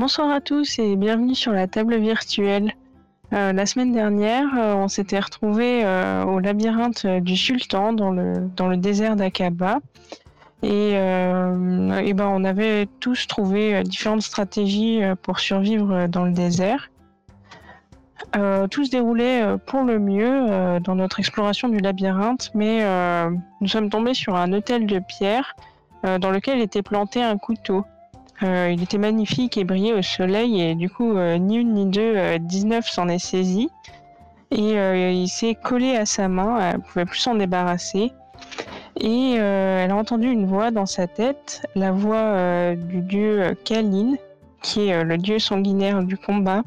Bonsoir à tous et bienvenue sur la table virtuelle. Euh, la semaine dernière, euh, on s'était retrouvé euh, au labyrinthe du Sultan dans le, désert d'Aqaba. Et, et ben, on avait tous trouvé différentes stratégies pour survivre dans le désert. tout se déroulait pour le mieux dans notre exploration du labyrinthe, mais nous sommes tombés sur un hôtel de pierre dans lequel était planté un couteau. Euh, il était magnifique et brillait au soleil et du coup, euh, ni une ni deux, 19 euh, s'en est saisi. Et il s'est collé à sa main, elle ne pouvait plus s'en débarrasser. Et elle a entendu une voix dans sa tête, la voix du dieu Kalin, qui est le dieu sanguinaire du combat.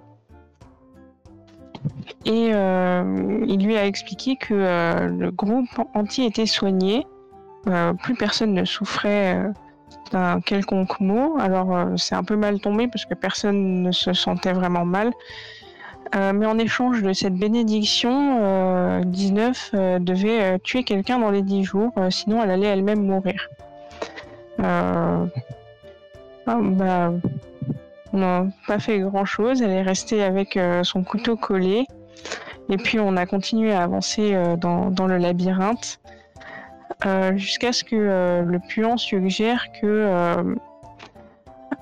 Et il lui a expliqué que le groupe entier était soigné, plus personne ne souffrait d'un quelconque mot. Alors euh, c'est un peu mal tombé parce que personne ne se sentait vraiment mal. Euh, mais en échange de cette bénédiction, 19 euh, devait tuer quelqu'un dans les 10 jours, sinon elle allait elle-même mourir. Ah, bah, on n'a pas fait grand-chose, elle est restée avec son couteau collé. Et puis on a continué à avancer dans, le labyrinthe. Euh, jusqu'à ce que euh, le puant suggère que euh,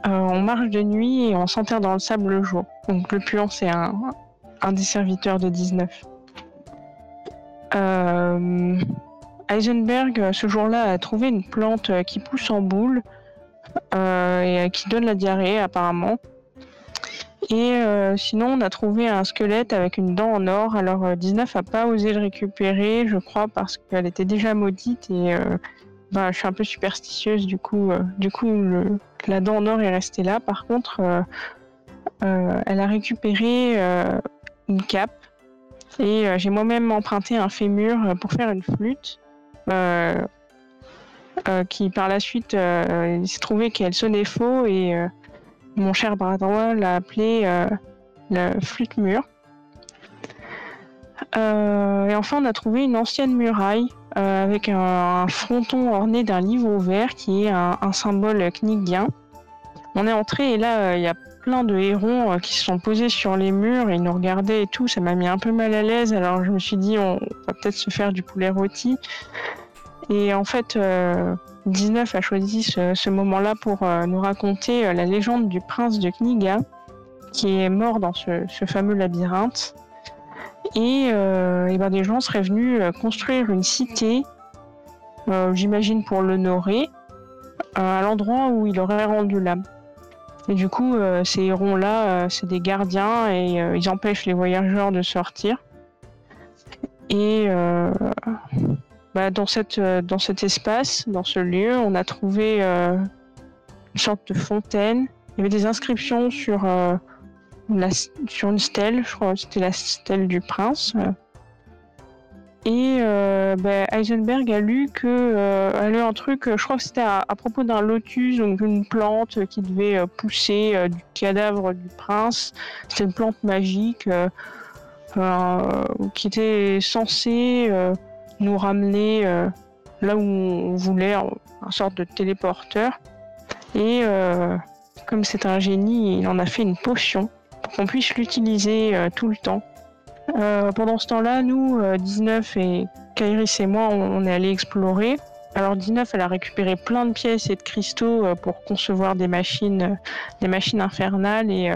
on marche de nuit et on s'enterre dans le sable le jour. Donc le puant c'est un, un des serviteurs de 19. Heisenberg, ce jour-là, a trouvé une plante qui pousse en boule et qui donne la diarrhée apparemment. Et euh, sinon, on a trouvé un squelette avec une dent en or. Alors, 19 euh, a pas osé le récupérer, je crois, parce qu'elle était déjà maudite et euh, bah, je suis un peu superstitieuse. Du coup, du coup la dent en or est restée là. Par contre, elle a récupéré une cape et j'ai moi-même emprunté un fémur pour faire une flûte. qui par la suite, s'est trouvé qu'elle sonnait faux et mon cher bras droit l'a appelé euh, la flûte mûre. Euh, et enfin, on a trouvé une ancienne muraille euh, avec un, fronton orné d'un livre ouvert qui est un, symbole knigien. On est entré et là, il y a plein de hérons qui se sont posés sur les murs et ils nous regardaient et tout. Ça m'a mis un peu mal à l'aise. Alors je me suis dit, on va peut-être se faire du poulet rôti. Et en fait, 19 a choisi ce, moment-là pour euh, nous raconter euh, la légende du prince de Kniga, qui est mort dans ce, fameux labyrinthe. Et, euh, ben, des gens seraient venus construire une cité, j'imagine pour l'honorer, à l'endroit où il aurait rendu l'âme. Et du coup, ces hérons-là, c'est des gardiens et ils empêchent les voyageurs de sortir. Et bah, euh, dans cet espace, dans ce lieu, on a trouvé euh, une sorte de fontaine. Il y avait des inscriptions sur, euh, une stèle, je crois que c'était la stèle du prince. Et bah, Heisenberg a lu un truc, je crois que c'était à, propos d'un lotus, donc une plante qui devait pousser du cadavre du prince. C'était une plante magique qui était censée nous ramener euh, là où on voulait, en, sorte de téléporteur. Et euh, comme c'est un génie, il en a fait une potion pour qu'on puisse l'utiliser euh, tout le temps. pendant ce temps-là, nous, 19 et Kairis et moi, on, est allé explorer. Alors 19, elle a récupéré plein de pièces et de cristaux pour concevoir des machines, des machines infernales et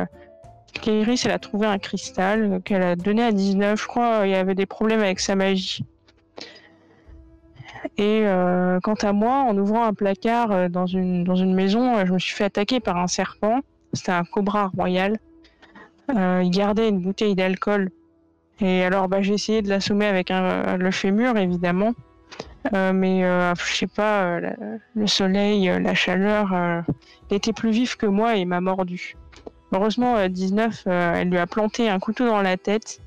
Kairis, elle a trouvé un cristal qu'elle a donné à 19. Je crois il y avait des problèmes avec sa magie. Et euh, quant à moi, en ouvrant un placard euh, dans une, dans une maison, euh, je me suis fait attaquer par un serpent. C'était un cobra royal. il gardait une bouteille d'alcool. Et alors, bah, j'ai essayé de l'assommer avec le fémur, évidemment. mais je sais pas, le soleil, la chaleur, il était plus vif que moi et m'a mordu. Heureusement, 19, elle lui a planté un couteau dans la tête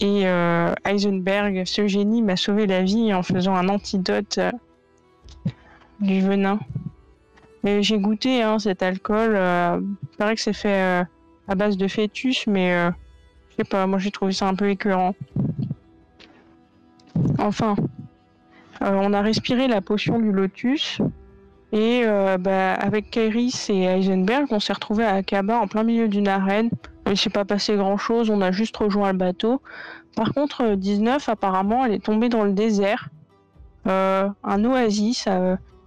et euh, Heisenberg, ce génie, m'a sauvé la vie en faisant un antidote euh, du venin. Mais j'ai goûté hein, cet alcool. Euh, il paraît que c'est fait à base de fœtus, mais je sais pas, moi j'ai trouvé ça un peu écœurant. Enfin, on a respiré la potion du lotus. Et euh, bah, avec Kairis et Heisenberg, on s'est retrouvés à Akaba en plein milieu d'une arène. Il s'est pas passé grand chose, on a juste rejoint le bateau. Par contre, 19, apparemment, elle est tombée dans le désert. un oasis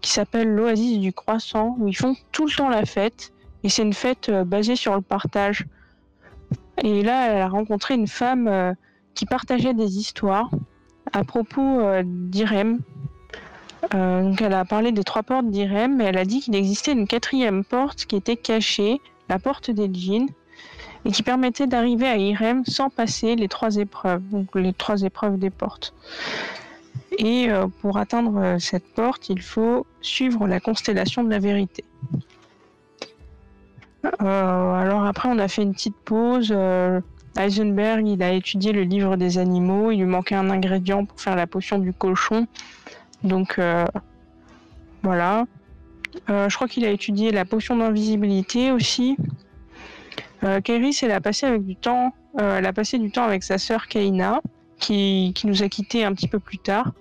qui s'appelle l'oasis du croissant, où ils font tout le temps la fête. Et c'est une fête basée sur le partage. Et là, elle a rencontré une femme qui partageait des histoires à propos d'Irem, euh, donc elle a parlé des trois portes d'Irem, mais elle a dit qu'il existait une quatrième porte qui était cachée, la porte des djinns, et qui permettait d'arriver à Irem sans passer les trois épreuves, donc les trois épreuves des portes. Et euh, pour atteindre euh, cette porte, il faut suivre la constellation de la vérité. alors après, on a fait une petite pause. Heisenberg, il a étudié le livre des animaux. Il lui manquait un ingrédient pour faire la potion du cochon. Donc euh, voilà. Euh, je crois qu'il a étudié la potion d'invisibilité aussi. Euh, elle a passé avec du temps, euh, elle a passé du temps avec sa sœur Kaina, qui, qui, nous a quittés un petit peu plus tard.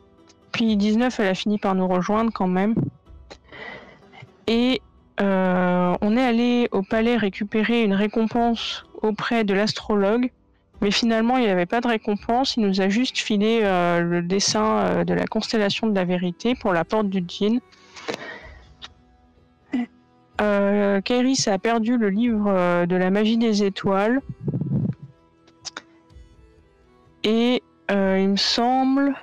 Puis 19, elle a fini par nous rejoindre quand même. Et on est allé au palais récupérer une récompense auprès de l'astrologue mais finalement, il n'y avait pas de récompense. Il nous a juste filé euh, le dessin euh, de la constellation de la vérité pour la porte du djinn. Euh, Kairis a perdu le livre euh, de la magie des étoiles. Et il me semble.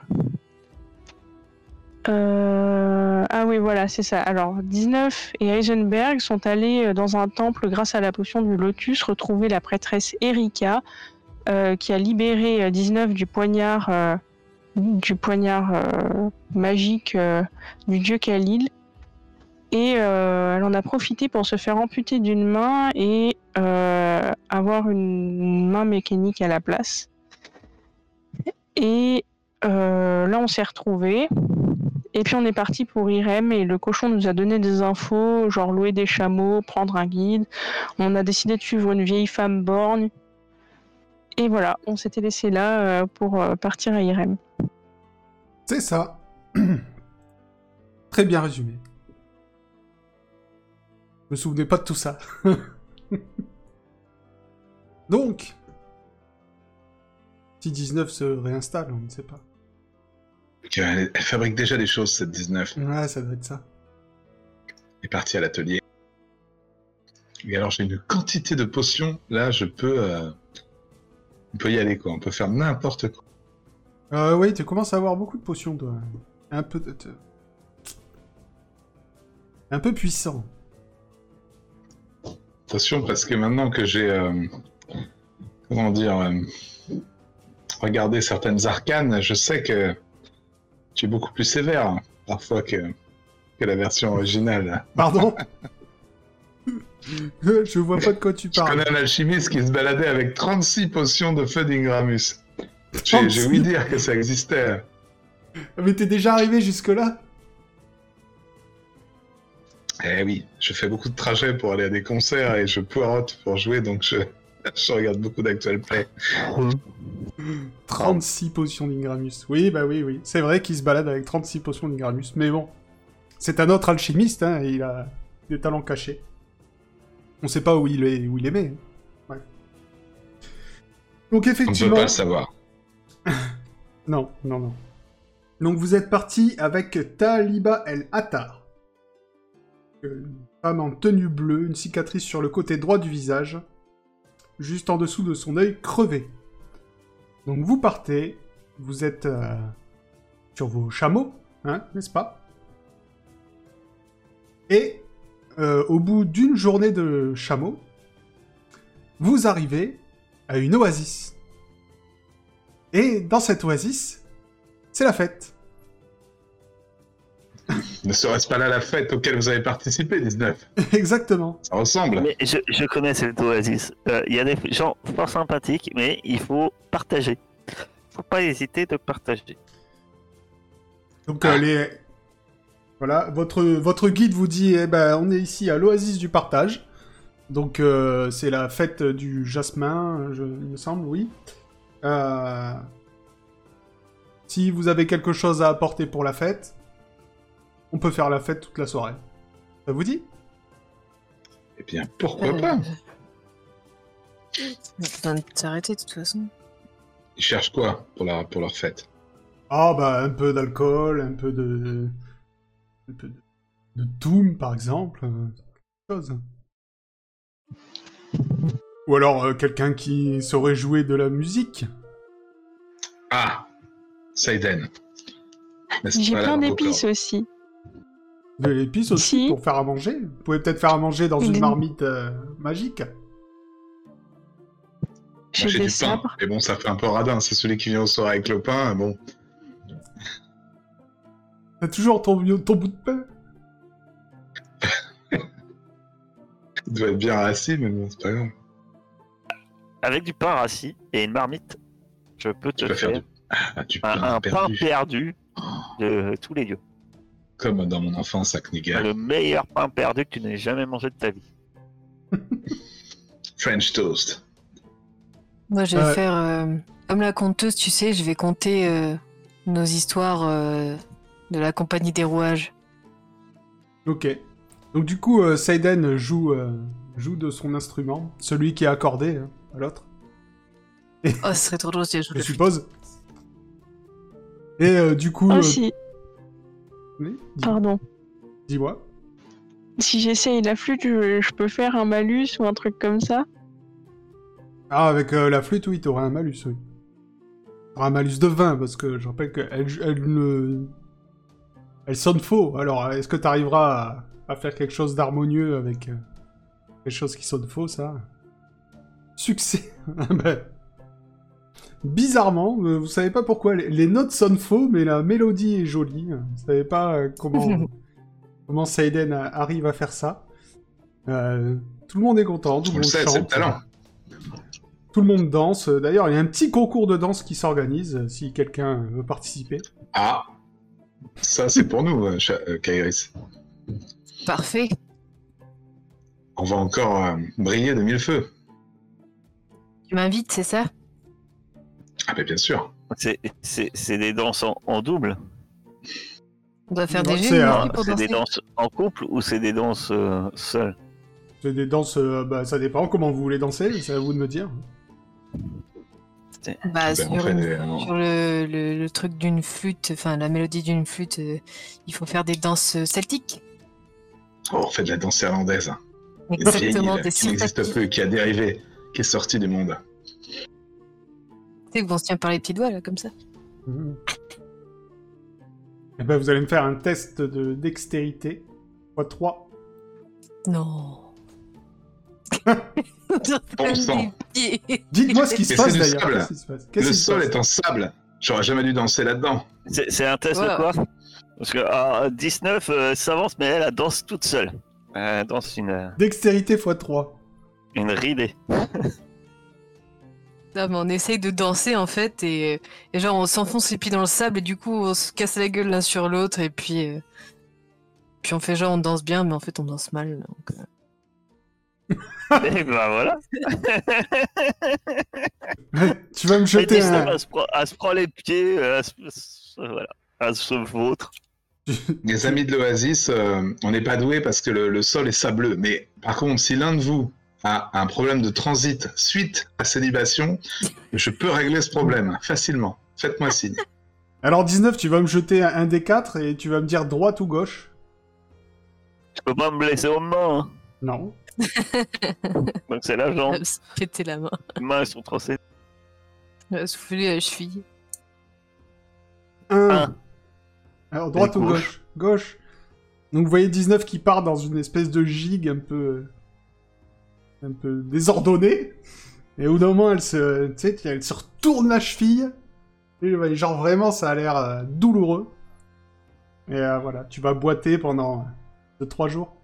Ah oui, voilà, c'est ça. Alors, 19 et Heisenberg sont allés dans un temple grâce à la potion du lotus retrouver la prêtresse Erika, euh, qui a libéré 19 euh, du poignard, euh, du poignard magique du dieu Khalil. Et elle en a profité pour se faire amputer d'une main et avoir une main mécanique à la place. Et là, on s'est retrouvés. Et puis on est parti pour Irem et le cochon nous a donné des infos, genre louer des chameaux, prendre un guide. On a décidé de suivre une vieille femme borgne et voilà, on s'était laissé là euh, pour euh, partir à Irem. C'est ça. Très bien résumé. Je me souvenais pas de tout ça. Donc, si 19 se réinstalle, on ne sait pas. Elle, fabrique déjà des choses, cette 19. Ouais, ça doit être ça. Elle est partie à l'atelier. Et alors, j'ai une quantité de potions. Là, je peux. Euh, on peut y aller, quoi. On peut faire n'importe quoi. Euh, oui, tu commences à avoir beaucoup de potions, toi. Un peu... De... Un peu puissant. Attention, parce que maintenant que j'ai... Euh, comment dire... Euh, regardé certaines arcanes, je sais que tu es beaucoup plus sévère, parfois, que, que la version originale. Pardon Je vois pas de quoi tu parles. Je connais un alchimiste qui se baladait avec 36 potions de feu d'Ingramus. J'ai ouï dire que ça existait. Mais t'es déjà arrivé jusque-là? Eh oui, je fais beaucoup de trajets pour aller à des concerts et je poirote pour jouer, donc je, je regarde beaucoup d'actual play. 36 potions d'Ingramus. Oui, bah oui, oui. C'est vrai qu'il se balade avec 36 potions d'Ingramus. Mais bon, c'est un autre alchimiste, hein, et il a des talents cachés. On sait pas où il est, où il met. Ouais. Donc effectivement. On peut pas le savoir. non, non, non. Donc vous êtes parti avec Taliba El Attar. Une femme en tenue bleue, une cicatrice sur le côté droit du visage, juste en dessous de son œil crevé. Donc vous partez, vous êtes euh, sur vos chameaux, hein, n'est-ce pas? Et euh, au bout d'une journée de chameau, vous arrivez à une oasis. Et dans cette oasis, c'est la fête. Ne serait-ce pas là la fête auquel vous avez participé, 19 Exactement. Ça ressemble. Mais je, connais cette oasis. Euh, il y a des gens fort sympathiques, mais il faut partager. Faut pas hésiter de partager. Donc euh, les, voilà, votre, votre guide vous dit, eh ben, on est ici à l'oasis du partage. Donc, euh, c'est la fête du jasmin, je, il me semble, oui. Euh, si vous avez quelque chose à apporter pour la fête, on peut faire la fête toute la soirée. Ça vous dit? Eh bien, pourquoi Euh, pas On va s'arrêter de toute façon. Ils cherchent quoi pour, la, pour leur fête? Ah bah un peu d'alcool, un peu de... Un peu de... de Doom par exemple. euh, quelque chose. Ou alors euh, quelqu'un qui saurait jouer de la musique. Ah Saiden. N'est-ce J'ai plein d'épices aussi. De l'épice aussi Si. pour faire à manger. Vous pouvez peut-être faire à manger dans une marmite euh, magique. J'ai des du pain. sabres. Mais bon, ça fait un peu radin. C'est celui qui vient au soir avec le pain. Bon, T'as toujours ton, ton bout de pain il doit être bien assis, mais bon, c'est pas grave. Avec du pain rassis et une marmite, je peux te Tu faire faire du, ah, du pain un pain perdu. perdu de tous les lieux. Comme dans mon enfance à Kniga. Le meilleur pain perdu que tu n'aies jamais mangé de ta vie. French toast. Moi, je vais faire euh, comme la conteuse, tu sais, je vais compter euh, nos histoires euh, de la compagnie des rouages. Ok. Donc du coup, euh, Seiden joue, euh, joue de son instrument, celui qui est accordé hein, à l'autre, Oh, ce serait trop drôle si elle joue je suppose. Et euh, du coup... Ah euh, si, oui, dis- pardon. dis-moi. Si j'essaye la flûte, je, je peux faire un malus ou un truc comme ça Ah, avec euh, la flûte, oui, t'auras un malus, oui. T'auras un malus de 20, parce que je rappelle qu'elle elle, elle ne... Elle sonne faux, alors est-ce que t'arriveras à, à faire quelque chose d'harmonieux avec euh, quelque chose qui sonne faux, ça? Succès Ah ben, Bizarrement, euh, vous savez pas pourquoi, les, les notes sonnent faux, mais la mélodie est jolie. Vous savez pas euh, comment, comment Seiden arrive à faire ça. Euh, tout le monde est content, tout le monde sait, chante. c'est le talent. Tout le monde danse. D'ailleurs, il y a un petit concours de danse qui s'organise euh, si quelqu'un veut participer. Ah Ça, c'est pour nous, euh, euh, Kairis. Parfait. On va encore euh, briller de mille feux. Tu m'invites, c'est ça? Ah, mais bien sûr. C'est- C'est c'est des danses en, en double On doit faire des c'est, euh, C'est des danses en couple ou c'est des danses euh, seules? C'est des danses, euh, bah, ça dépend comment vous voulez danser, c'est à vous de me dire. Bah, Ben, sur, fait une- sur le, le- le truc d'une flûte, enfin la mélodie d'une flûte, euh, il faut faire des danses euh, celtiques. Oh, on fait de la danse irlandaise. hein. Vieille Exactement, île des qui n'existe plus, qui a dérivé, qui est sortie du monde. Tu sais qu'on se tient par les petits doigts là, comme ça. Mhm. Eh ben, vous allez me faire un test de dextérité. x 3. Non. Bon sang. Dites-moi ce qui se passe d'ailleurs. Le sol passe? est en sable. J'aurais jamais dû danser là-dedans. C'est un test Voilà. de quoi? Parce que ah, 19 euh, s'avance, mais elle, elle danse toute seule. Elle danse une, euh, Dextérité x 3. une ridée. Non, mais on essaye de danser en fait et, et genre on s'enfonce les pieds dans le sable et du coup on se casse la gueule l'un sur l'autre et puis euh, puis on fait genre on danse bien mais en fait on danse mal donc, euh. Et ben voilà. tu vas me Et jeter 19, un... elle, se prend, elle se prend les pieds, euh, elle se, voilà. Elle se vautre. Les amis de l'Oasis, euh, on n'est pas doués parce que le, le sol est sableux. Mais par contre, si l'un de vous a un problème de transit suite à ces libations, je peux régler ce problème facilement. Faites-moi signe. Alors 19, tu vas me jeter un, un des 4 et tu vas me dire droite ou gauche? Je peux pas me blesser aux mains. hein. Non. Donc c'est la jambe. Péter la main, Les mains elles sont tracées. Se souffler la cheville. 1. Un. Alors droite Et ou gauche. gauche? Gauche. Donc vous voyez 19 qui part dans une espèce de gigue un peu... un peu désordonnée. Et au bout d'un moment, elle se, tu sais, elle se retourne la cheville. Et genre vraiment, ça a l'air euh, douloureux. Et euh, voilà, tu vas boiter pendant 2-3 jours.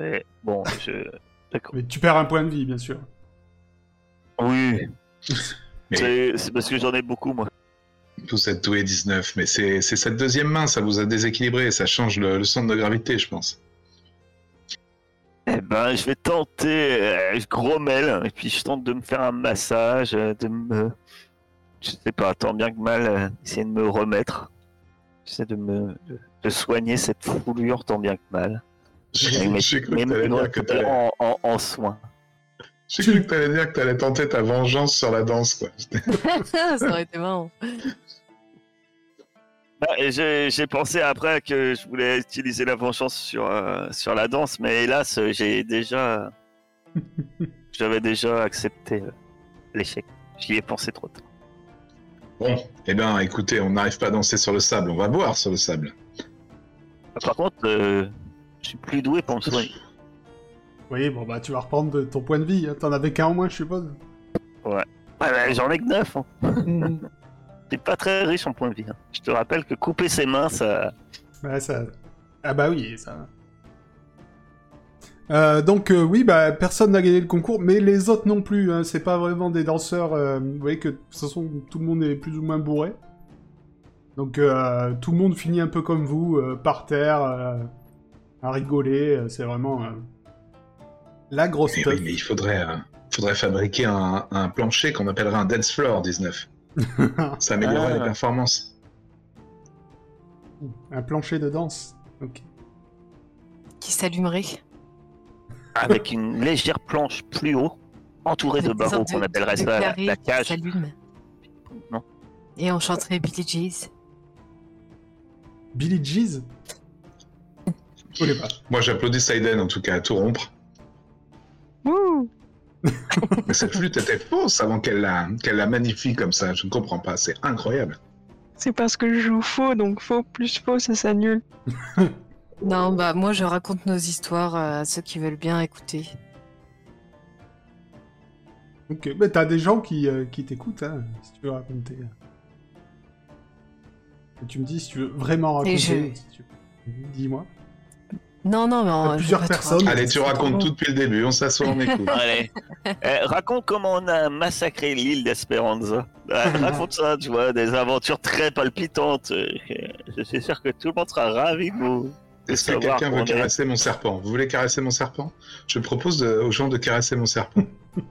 Et bon, je. D'accord. Mais tu perds un point de vie, bien sûr. Oui. Mais- C'est c'est parce que j'en ai beaucoup, moi. Vous êtes doué 19, mais c'est c'est cette deuxième main, ça vous a déséquilibré, ça change le, le centre de gravité, je pense. Ben, je vais tenter. euh, je grommelle, et puis je tente de me faire un massage, euh, de me. Je sais pas, tant bien que mal, euh, essayer de me remettre. J'essaie de me. de de soigner cette foulure tant bien que mal. J'ai cru que t'allais- en, en, en soins. j'ai cru que t'allais dire que t'allais tenter ta vengeance sur la danse, quoi. ça aurait été marrant. Et J'ai pensé après que je voulais utiliser la vengeance sur, euh, sur la danse, mais hélas, euh, j'ai déjà. J'avais déjà accepté euh, l'échec. J'y ai pensé trop tard. Bon, eh bien, écoutez, on n'arrive pas à danser sur le sable, on va boire sur le sable. Par contre, euh, je suis plus doué pour me soigner. Oui, bon bah tu vas reprendre de ton point de vie. hein. T'en avais qu'un en moins, je suppose. Ouais, bah, J'en ai que 9. Hein. C'est pas très riche en points de vie. hein. Je te rappelle que couper ses mains, ça. Ouais, ça... Ah bah oui, ça... Euh, donc euh, oui, bah personne n'a gagné le concours, mais les autres non plus. Hein. C'est pas vraiment des danseurs. euh, vous voyez que de toute façon tout le monde est plus ou moins bourré. Donc euh, tout le monde finit un peu comme vous, euh, par terre, euh, à rigoler. euh, C'est vraiment euh, la grosse oui, mais il faudrait, euh, faudrait fabriquer un, un plancher qu'on appellerait un dance floor 19. Ça améliorerait Ah. les performances. un plancher de danse. Ok. Qui s'allumerait. Avec une légère planche plus haut, entourée de barreaux qu'on appellerait de ça la, cage. Non. Et on chanterait Billy Jeez. Billy Jeez? Je connais pas. Moi, j'applaudis Saiden, en tout cas, à tout rompre. Ouh. Mais cette flûte était fausse avant qu'elle la, qu'elle la magnifie comme ça. Je ne comprends pas. C'est incroyable. C'est parce que je joue faux, donc faux plus faux, ça s'annule. Non, bah moi je raconte nos histoires à ceux qui veulent bien écouter. Ok, mais t'as des gens qui, euh, qui t'écoutent, hein, si tu veux raconter. Et tu me dis si tu veux vraiment raconter. Et je- si tu- Dis-moi. Non, non, mais Il y a en- plusieurs je vais pas personnes. Allez, tu racontes tout depuis le début. On s'assoit, on écoute. Allez. Eh, raconte comment on a massacré l'île d'Esperanza. Ah, raconte ça, tu vois, des aventures très palpitantes. Euh, Je suis sûr que tout le monde sera ravi de vous. Est-ce que quelqu'un veut est- caresser mon serpent? Vous voulez caresser mon serpent? Je propose de- aux gens de caresser mon serpent.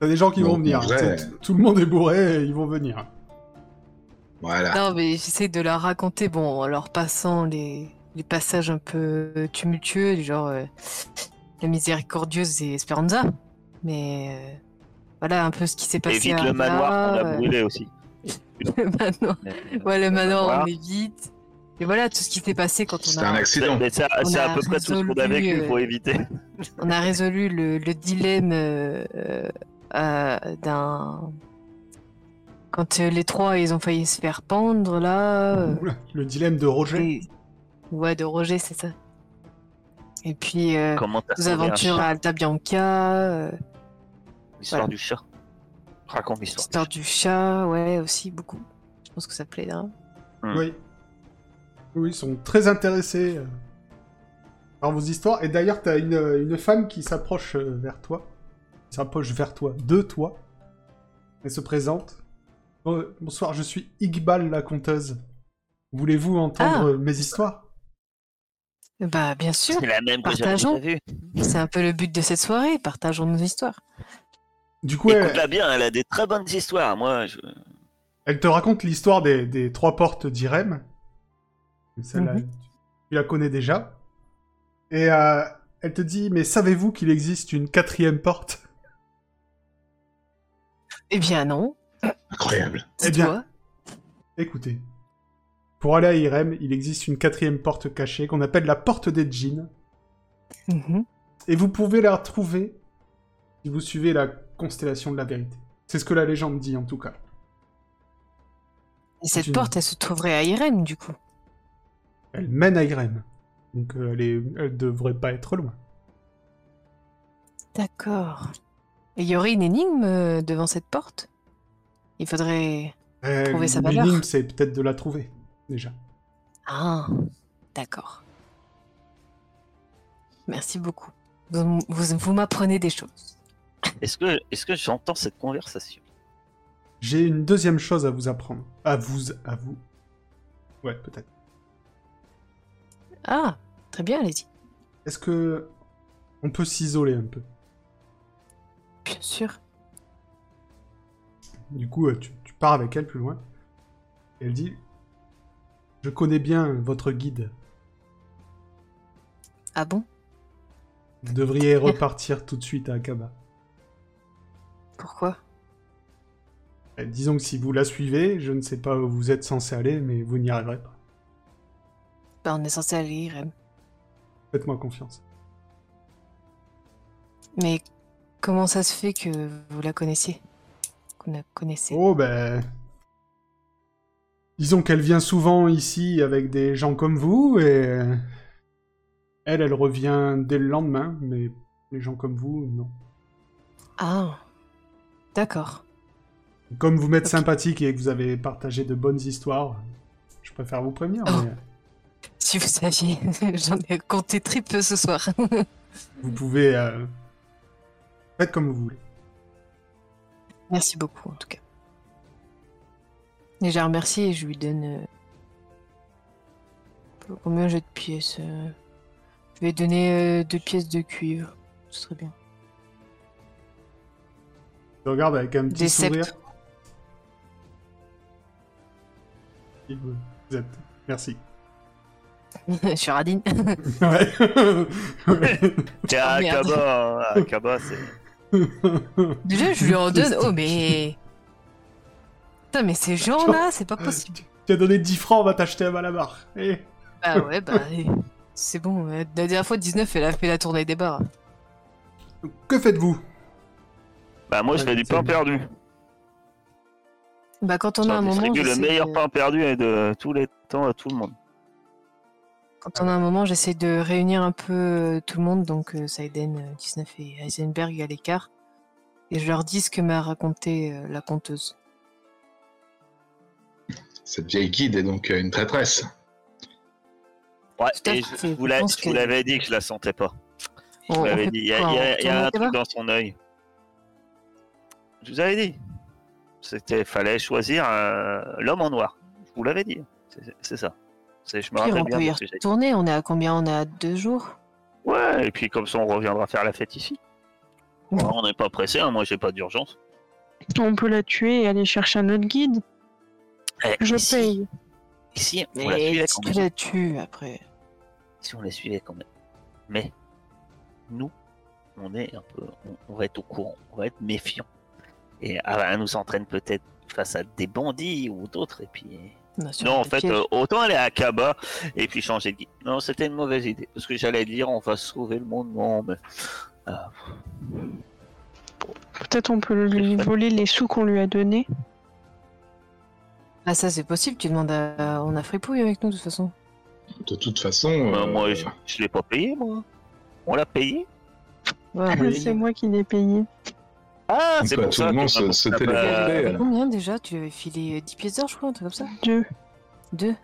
T'as des gens qui Bon, vont venir. vrai- Tout le monde est bourré et ils vont venir. Voilà. Non, mais j'essaie de la raconter, bon, en leur passant les, les passages un peu tumultueux, du genre euh, la miséricordieuse et Esperanza. Mais euh, voilà un peu ce qui s'est passé Évite à le manoir qu'on a euh, brûlé aussi. le manoir. Euh, Ouais, le manoir, manoir. on évite. Et voilà tout ce qui s'est passé quand on C'était un a, accident. Mais c'est c'est à a peu près tout ce qu'on a résolu, vécu, euh, faut éviter. on a résolu le, le dilemme euh, euh, d'un. Quand euh, les trois ils ont failli se faire pendre là. euh, Oula, le dilemme de Roger. Ouais, de Roger, c'est ça. Et puis, euh, nos aventures à Alta Bianca, euh, L'histoire voilà. du chat. Raconte l'histoire. l'histoire du chat, ouais, aussi, beaucoup. Je pense que ça plaît, hein. Hmm. Oui. Oui, ils sont très intéressés euh, par vos histoires. Et d'ailleurs, t'as une, une femme qui s'approche euh, vers toi. Qui s'approche vers toi, de toi. Elle se présente. Bon- bonsoir, je suis Iqbal, la conteuse. Voulez-vous entendre Ah. euh, mes histoires? Bah, bien sûr. C'est la même que j'avais Partageons. déjà vue. C'est un peu le but de cette soirée. Partageons nos histoires. Du coup, elle, Écoute-la bien, elle a des très bonnes histoires. Moi, je... elle te raconte l'histoire des, des trois portes d'Irem. Celle-là, Mhm. tu- tu la connais déjà. Et euh, elle te dit, mais savez-vous qu'il existe une quatrième porte? Eh bien, non. Incroyable. Eh bien. Écoutez, pour aller à Irem, il existe une quatrième porte cachée qu'on appelle la porte des djinns. Mhm. Et vous pouvez la retrouver si vous suivez la constellation de la vérité. C'est ce que la légende dit en tout cas. Et cette une- porte, elle se trouverait à Irem, du coup. Elle mène à Irem. Donc euh, elle, est... elle devrait pas être loin. D'accord. Et il y aurait une énigme euh, devant cette porte? Il faudrait... Euh, Trouver sa valeur. L'énigme, c'est peut-être de la trouver, déjà. Ah, d'accord. Merci beaucoup. Vous, vous, vous m'apprenez des choses. Est-ce que, est que j'entends cette conversation? J'ai une deuxième chose à vous apprendre. À vous... À vous. Ouais, peut-être. Ah, très bien, allez-y. Est-ce que... On peut s'isoler un peu? Bien sûr. Du coup, euh, tu, tu pars avec elle plus loin. Et elle dit Je connais bien votre guide. Ah bon? Vous devriez repartir tout de suite à Akaba. Pourquoi? Eh, Disons que si vous la suivez, je ne sais pas où vous êtes censé aller, mais vous n'y arriverez pas. Bah, on est censé aller, Rem. Faites-moi confiance. Mais comment ça se fait que vous la connaissiez? Qu'on la connaissait? Oh ben... Disons qu'elle vient souvent ici avec des gens comme vous, et... Elle, elle revient dès le lendemain, mais les gens comme vous, non. Ah, d'accord. Comme vous m'êtes sympathique et que vous avez partagé de bonnes histoires, je préfère vous prévenir, Oh. mais Si vous saviez, j'en ai compté triple ce soir. vous pouvez... euh, Faites comme vous voulez. Merci beaucoup, en tout cas. Et je la remercie et je lui donne. euh, Combien j'ai de pièces euh, Je vais lui donner euh, deux pièces de cuivre. Ce serait bien. Je regarde avec un petit Des sourire. Merci. je suis radine. Ouais. Ouais. Tiens, Oh, merde. Akaba, Akaba, c'est. Déjà, je lui en donne. Oh, mais. Putain, mais ces gens-là, c'est pas possible. Tu as donné 10 francs, on va t'acheter un malabar. Eh. Bah ouais, bah. C'est bon. euh, La dernière fois, 19, elle a fait la tournée des bars. Que faites-vous? Bah, moi, je Ouais, fais du c'est pain bien. perdu. Bah, quand on Je a un moment. distribue le j'essaie meilleur de- pain perdu de tous les temps à tout le monde. Quand on a un moment, j'essaie de réunir un peu euh, tout le monde, donc euh, Saiden, euh, 19 et Heisenberg à l'écart. Et je leur dis ce que m'a raconté euh, la conteuse. Cette vieille guide est donc euh, une traîtresse. Ouais, et je vous que- l'avais dit que je la sentais pas. Je vous l'avais dit, il y a, y y un truc dans son œil. Je vous avais dit. C'était, fallait choisir euh, l'homme en noir. Je vous l'avais dit. C'est- ça. C'est- Je me rappelle on bien peut y retourner. On est à combien? On est à deux jours? Ouais, et puis comme ça, on reviendra faire la fête ici. Ouais. On n'est pas pressé, hein, moi j'ai pas d'urgence. On peut la tuer et aller chercher un autre guide. Eh, Je ici- paye. Ici, on la Mais suivait si quand tu même. la après. Si on les suivait quand même. Mais nous, on est un peu, on, on va être au courant, on va être méfiant. Et ah, elle nous entraîne peut-être face à des bandits ou d'autres. Et puis Non, en fait, euh, autant aller à Kaba et puis changer de guide. Non, c'était une mauvaise idée parce que j'allais dire on va sauver le monde. Non, mais Peut-être on peut lui voler les sous qu'on lui a donnés. Ah, ça, c'est possible. Tu demandes à. On a fripouille avec nous, de toute façon. De toute façon, euh, euh, moi je, je l'ai pas payé moi. On l'a payé. Ouais, va C'est moi qui l'ai payé. Ah, On c'est à pour tout ça moment que se-. Euh, Combien déjà? Tu avais filé euh, 10 pièces d'or, je crois, un truc comme ça? Deux. Deux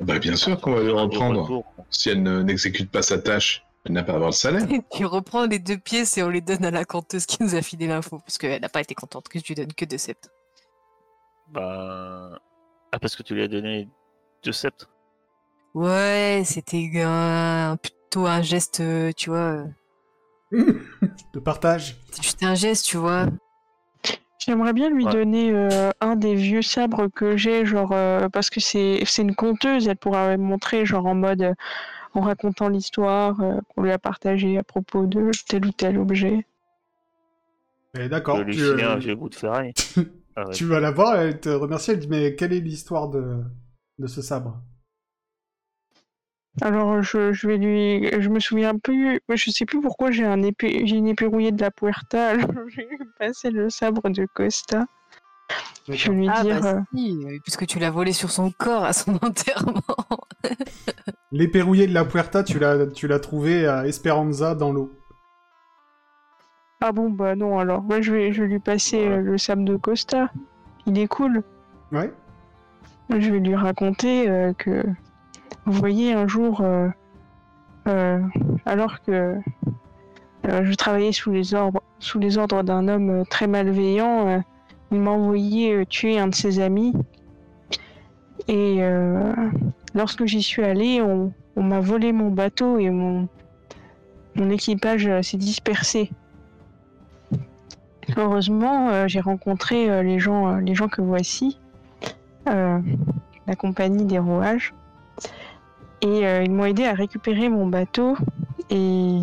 bah, bien sûr qu'on va le reprendre. Si elle ne- n'exécute pas sa tâche, elle n'a pas à avoir le salaire. Tu reprends les deux pièces et on les donne à la conteuse qui nous a filé l'info, parce qu'elle n'a pas été contente que je lui donne que deux sceptres. Bah. Ah, parce que tu lui as donné deux sceptres. Ouais, c'était un- plutôt un geste, euh, tu vois. De partage. C'était juste un geste, tu vois. J'aimerais bien lui Ouais. donner euh, un des vieux sabres que j'ai, genre euh, parce que c'est c'est une conteuse, elle pourra me montrer genre en mode euh, en racontant l'histoire euh, qu'on lui a partagée à propos de tel ou tel objet. Eh, Je D'accord. lui Tu, filer un euh, vieux bout de ferraille. Ah ouais. tu vas la voir, elle te remercie, elle dit Mais quelle est l'histoire de... de ce sabre? Alors je, je vais lui, je me souviens plus, je sais plus pourquoi j'ai un épée, j'ai une épée rouillée de la Puerta. Alors je vais lui passer le sabre de Costa. Je vais lui Ah, dire. bah si, euh, puisque tu l'as volé sur son corps à son enterrement. L'épée rouillée de la Puerta, tu l'as tu l'as trouvée à Esperanza dans l'eau. Ah bon bah non alors, moi je vais, je vais lui passer euh, le sabre de Costa. Il est cool. Ouais Je vais lui raconter euh, que, vous voyez, un jour, euh, euh, alors que je travaillais sous les ordres, sous les ordres d'un homme très malveillant, il m'a envoyé tuer un de ses amis. Et lorsque j'y suis allé, on, on m'a volé mon bateau et mon, mon équipage s'est dispersé. Heureusement, euh, j'ai rencontré euh, les gens, euh, les gens que voici. La compagnie des rouages. Et ils m'ont aidé à récupérer mon bateau. Et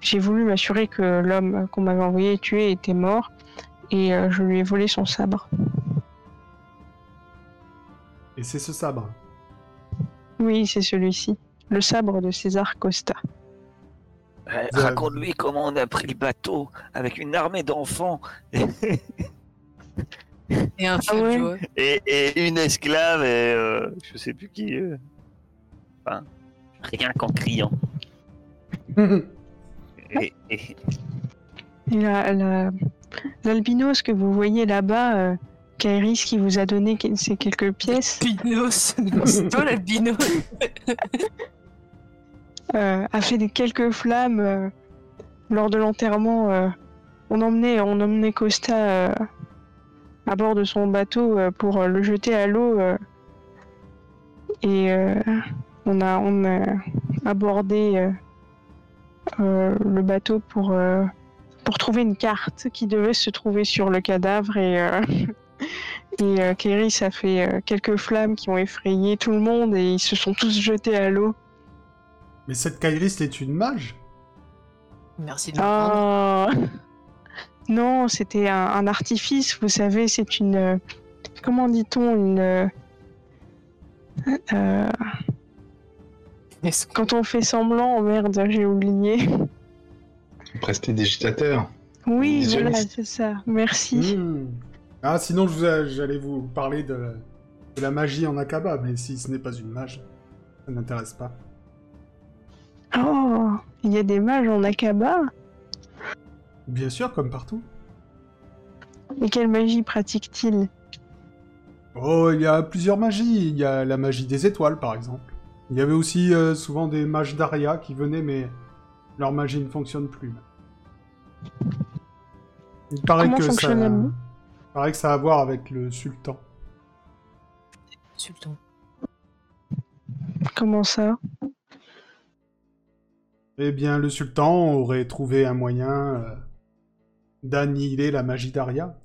j'ai voulu m'assurer que l'homme qu'on m'avait envoyé tuer était mort. Et je lui ai volé son sabre. Et c'est ce sabre? Oui, c'est celui-ci. Le sabre de César Costa. Euh, Raconte-lui comment on a pris le bateau avec une armée d'enfants Et un Ah ouais. et, et une esclave et euh, je sais plus qui. euh. Enfin, rien qu'en criant. Et, et- Et la- la- l'albinos que vous voyez là-bas, euh, Kairis qui vous a donné ces quelques pièces, Albinos. C'est toi l'albinos. euh, a fait quelques flammes euh, lors de l'enterrement. euh, on emmenait, on emmenait Costa à bord de son bateau pour le jeter à l'eau. et on a, abordé le bateau pour, pour trouver une carte qui devait se trouver sur le cadavre. Et, et Kéris a fait quelques flammes qui ont effrayé tout le monde et ils se sont tous jetés à l'eau. Mais cette Kairis est une mage Merci de. Ah non, c'était un, un artifice, vous savez, c'est une. euh, Comment dit-on Une. euh, euh, quand on fait semblant, oh merde, j'ai oublié. Prestidigitateur. Oui, voilà, c'est ça. Merci. Hmm. Ah, sinon, je vous a- j'allais vous parler de, de la magie en Akaba, mais si ce n'est pas une mage, ça n'intéresse pas. Oh, il y a des mages en Akaba. Bien sûr, comme partout. Et quelle magie pratique-t-il? Oh, il y a plusieurs magies. Il y a la magie des étoiles, par exemple. Il y avait aussi euh, souvent des mages d'Aria qui venaient, mais leur magie ne fonctionne plus. Il paraît Comment que ça... il paraît que ça a à voir avec le sultan. Sultan. Comment ça? Eh bien, le sultan aurait trouvé un moyen euh, d'annihiler la magie d'Aria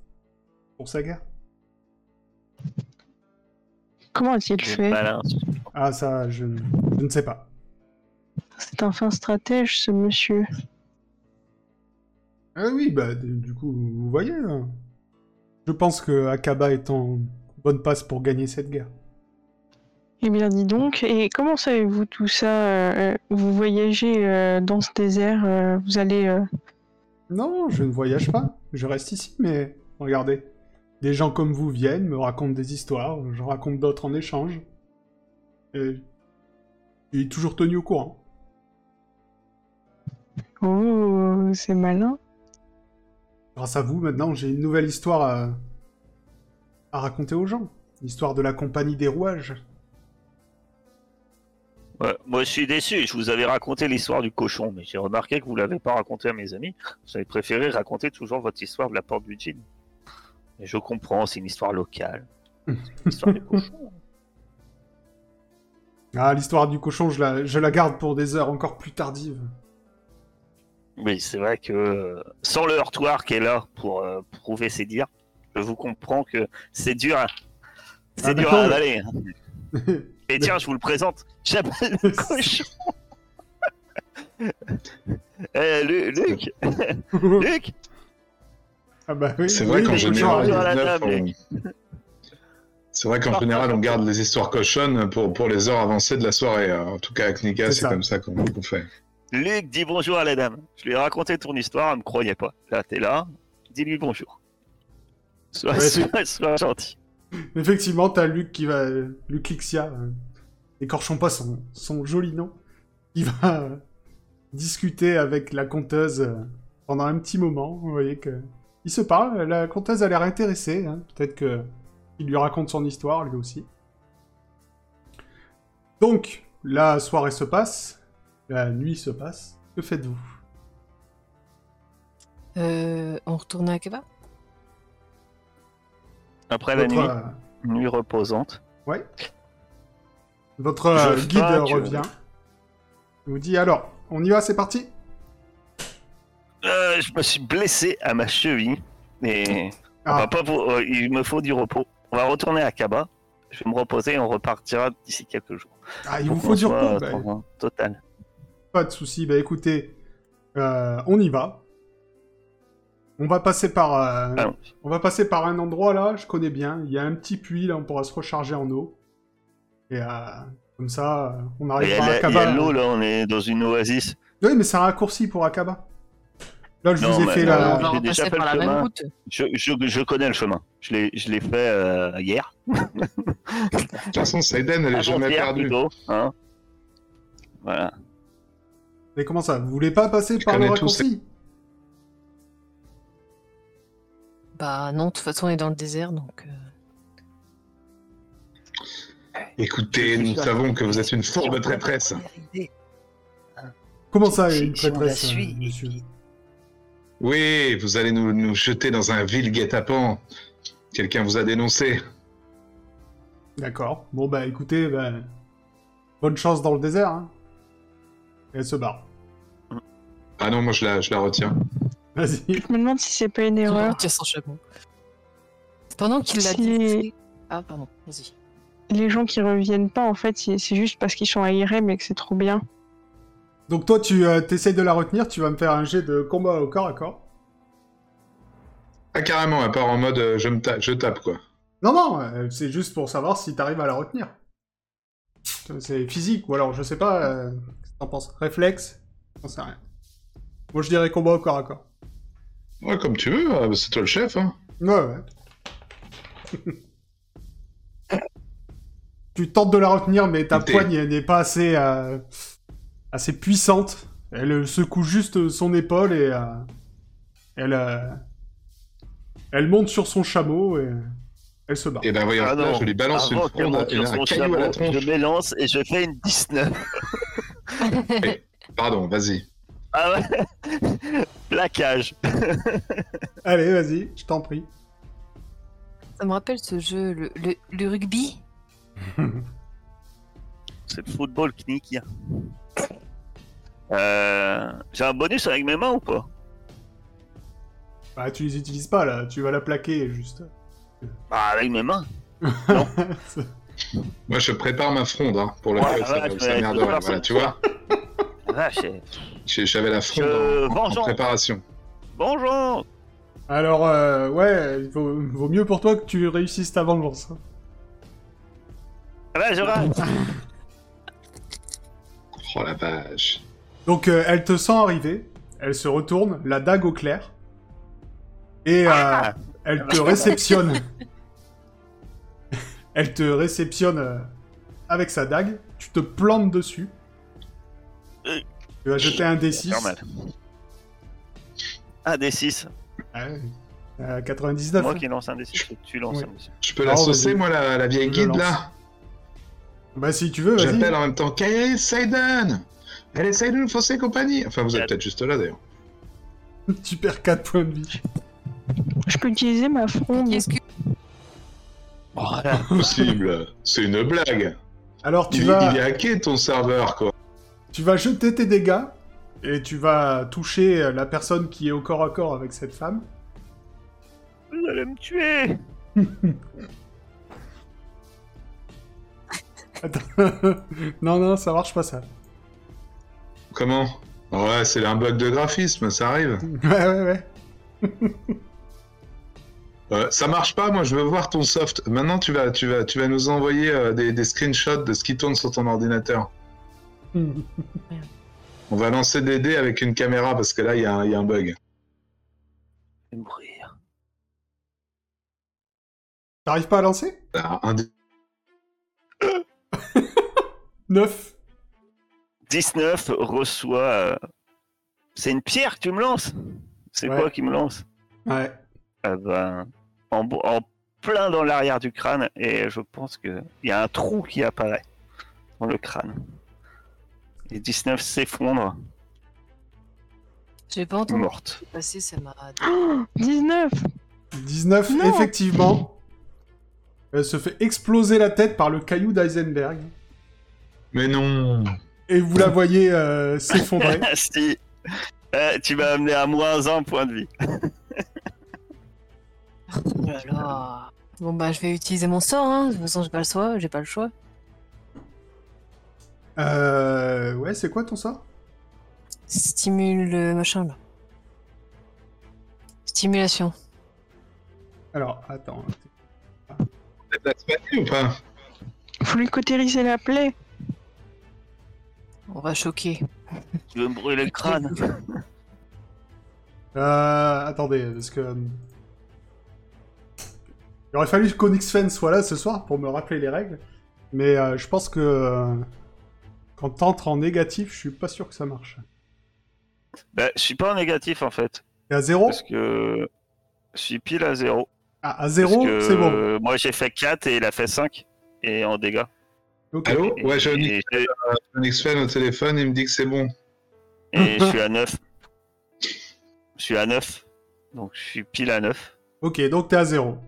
pour sa guerre. Comment a-t-il fait. Ah, ça, je, ne- je ne sais pas. C'est un fin stratège, ce monsieur. Ah oui, bah, du coup, vous voyez. hein. Je pense que Akaba est en bonne passe pour gagner cette guerre. Eh bien, dis donc. Et comment savez-vous tout ça euh, Vous voyagez euh, dans ce désert, euh, vous allez... euh, Non, je ne voyage pas. Je reste ici, mais regardez. Des gens comme vous viennent, me racontent des histoires, je raconte d'autres en échange. Et je suis toujours tenu au courant. Oh, c'est malin. Grâce à vous, maintenant, j'ai une nouvelle histoire à, à raconter aux gens. L'histoire de la compagnie des rouages. Ouais, moi, je suis déçu. Je vous avais raconté l'histoire du cochon, mais j'ai remarqué que vous l'avez pas raconté à mes amis. Vous avez préféré raconter toujours votre histoire de la porte du. Et je comprends, c'est une histoire locale. C'est une histoire du cochon. Ah, l'histoire du cochon, je la, je la garde pour des heures encore plus tardives. Oui, c'est vrai que euh, sans le heurtoir qui est là pour euh, prouver ses dires, je vous comprends que c'est dur, à- c'est Ah, dur à avaler. Et tiens, je vous le présente, j'appelle le cochon. Eh, Lu- Luc, Luc, ah bah oui, C'est vrai oui, qu'en général, arrivent. Bonjour à la 19, table. on- c'est vrai qu'en général, on garde les histoires cochonnes pour, pour les heures avancées de la soirée. hein. En tout cas, avec Nika, C'est comme ça qu'on fait. Luc, dis bonjour à la dame. Je lui ai raconté ton histoire, elle me croyait pas. Là, t'es là, dis-lui bonjour. Sois, Ouais, c'est- sois- sois gentil. Effectivement, t'as Luc qui va. Luc Lixia, euh, pas son, son joli nom, qui va euh, discuter avec la conteuse euh, pendant un petit moment. Vous voyez que. Il se parle, la conteuse a l'air intéressée. hein. Peut-être que il lui raconte son histoire, lui aussi. Donc, la soirée se passe, la nuit se passe. Que faites-vous? Euh, on retourne à Akaba Après la Votre, nuit, euh, nuit reposante. Ouais. Votre euh, guide que- revient. Il vous dit alors, on y va, c'est parti Euh, je me suis blessé à ma cheville. Et on Ah. va pas euh, il me faut du repos. On va retourner à Kaba. je vais me reposer et on repartira d'ici quelques jours. Ah, il vous faut du repos euh, Bah, Total. Pas de souci. Bah écoutez, euh, on y va. On va passer par, euh, on va passer par un endroit là. Je connais bien. Il y a un petit puits là. On pourra se recharger en eau. Et euh, comme ça, euh, on Il y arrivera a, à la- il y Akaba. a l'eau là, on est dans une oasis. Oui, mais c'est un raccourci pour Akaba. Là, je Non, vous ai fait non, on la. va j'ai déjà fait par le la même route. Je, je, je connais le chemin. Je l'ai je l'ai fait euh, hier. De toute façon, Saiden, elle est jamais perdue. hein. Voilà. Mais comment ça Vous voulez pas passer Je par le raccourci? Bah non, de toute façon, on est dans le désert, donc... euh, Écoutez, nous savons que vous êtes une fourbe traîtresse. Comment ça, une prêtresse, euh, monsieur Oui, vous allez nous, nous jeter dans un vil guet-apens. Quelqu'un vous a dénoncé. D'accord. Bon, bah écoutez, bah, bonne chance dans le désert. Hein. Et elle se barre. Ah non, moi je la, je la retiens. Vas-y. Je me demande si c'est pas une erreur. son. Pendant qu'il l'a dit... Ah, pardon, vas-y. Les gens qui reviennent pas, en fait, c'est juste parce qu'ils sont aérés, mais que c'est trop bien. Donc toi, tu euh, t'essayes de la retenir, tu vas me faire un jet de combat au corps à corps. Ah carrément, à part en mode euh, je, me ta- je tape quoi. Non, non, euh, c'est juste pour savoir si t'arrives à la retenir. C'est physique, ou alors je sais pas, euh, qu'est-ce que t'en penses? Réflexe? J'en sais rien. Moi je dirais combat au corps à corps. Ouais, comme tu veux, euh, c'est toi le chef. Hein. Ouais, ouais. tu tentes de la retenir, mais ta poigne elle n'est pas assez, euh, assez puissante. Elle euh, secoue juste son épaule et euh, elle, euh, elle monte sur son chameau et elle se barre. Et ben voyons, Ah là, je lui balance Avant une fronde un son caillou à la chameau, tronche. je m'élance et je fais une 19. Pardon, vas-y. Ah ouais Plaquage. Allez, vas-y, je t'en prie. Ça me rappelle ce jeu, le, le, le rugby C'est le football knick. Euh, J'ai un bonus avec mes mains ou pas? Bah, tu les utilises pas là, tu vas la plaquer juste. Bah avec mes mains. Moi je prépare ma fronde hein, pour Ouais, Voilà, ça tu une vois, Vache. J'avais la fronde Je- en- vengeance. préparation. Bonjour. Alors, euh, ouais, il vaut, vaut mieux pour toi que tu réussisses ta vengeance. Ah bah je rate. Oh la vache. Donc, euh, elle te sent arriver, elle se retourne, la dague au clair, et euh, Ah. elle te réceptionne. elle te réceptionne euh, avec sa dague, tu te plantes dessus. Tu vas jeter un D6. Normal. Un des 6. Ouais, euh, 99. Moi qui lance un des 6, tu lances Oui. un des 6. Je peux la saucer moi la, la vieille guide là Bah, si tu veux, vas-y. J'appelle en même temps Kay Saiden Elle essaye de nous fausser compagnie Enfin vous êtes peut-être juste là d'ailleurs. tu perds 4 points de vie. Je peux utiliser ma fronde. Qu'est-ce que... Possible C'est une blague Alors, tu il, vas... il est hacké ton serveur quoi Tu vas jeter tes dégâts et tu vas toucher la personne qui est au corps à corps avec cette femme. Vous allez me tuer. Attends. non, non, ça marche pas ça. Comment? Ouais c'est un bug de graphisme, ça arrive. Ouais, ouais, ouais. Euh, ça marche pas, moi je veux voir ton soft. Maintenant tu vas, tu vas, tu vas nous envoyer euh, des, des screenshots de ce qui tourne sur ton ordinateur. On va lancer des dés avec une caméra parce que là il y, a un- il y a un bug. Je vais mourir. T'arrives pas à lancer? Ah, un dé- 9. 19 reçoit. euh, C'est une pierre que tu me lances C'est Ouais. quoi qui me lance? Ouais. Eh ben, en, en plein dans l'arrière du crâne, et je pense qu'il y a un trou qui apparaît dans le crâne. Et 19 s'effondre, J'ai pas entendu morte. passer, ça m'a... 19 19, Non. effectivement. Elle se fait exploser la tête par le caillou d'Eisenberg. Mais non Et vous la voyez euh, s'effondrer. si Eh, Tu m'as amené à moins un point de vie. Oh là là Bon bah je vais utiliser mon sort, hein. de toute façon j'ai pas le choix, j'ai pas le choix. Euh... Ouais, c'est quoi ton sort? Stimule le machin là. Stimulation. Alors, attends. Tasmanie ou pas? Faut lui cautériser la plaie. On va choquer. Tu veux me brûler le crâne? Euh... Attendez, parce que... euh, Il aurait fallu qu'Onyxfen soit là ce soir pour me rappeler les règles. Mais euh, je pense que... euh, Quand t'entres en négatif, je suis pas sûr que ça marche. Bah, je suis pas en négatif en fait. Et à zéro Parce que je suis pile à zéro. Ah, à zéro, que, c'est bon. euh, Moi j'ai fait 4 et il a fait 5. Et en dégâts. Ok. Allô Et- Ouais, j'ai et- Onyx Fan au téléphone, il me dit que c'est bon. et je suis à 9. Je suis à 9. Donc je suis pile à 9. Ok, donc t'es à zéro.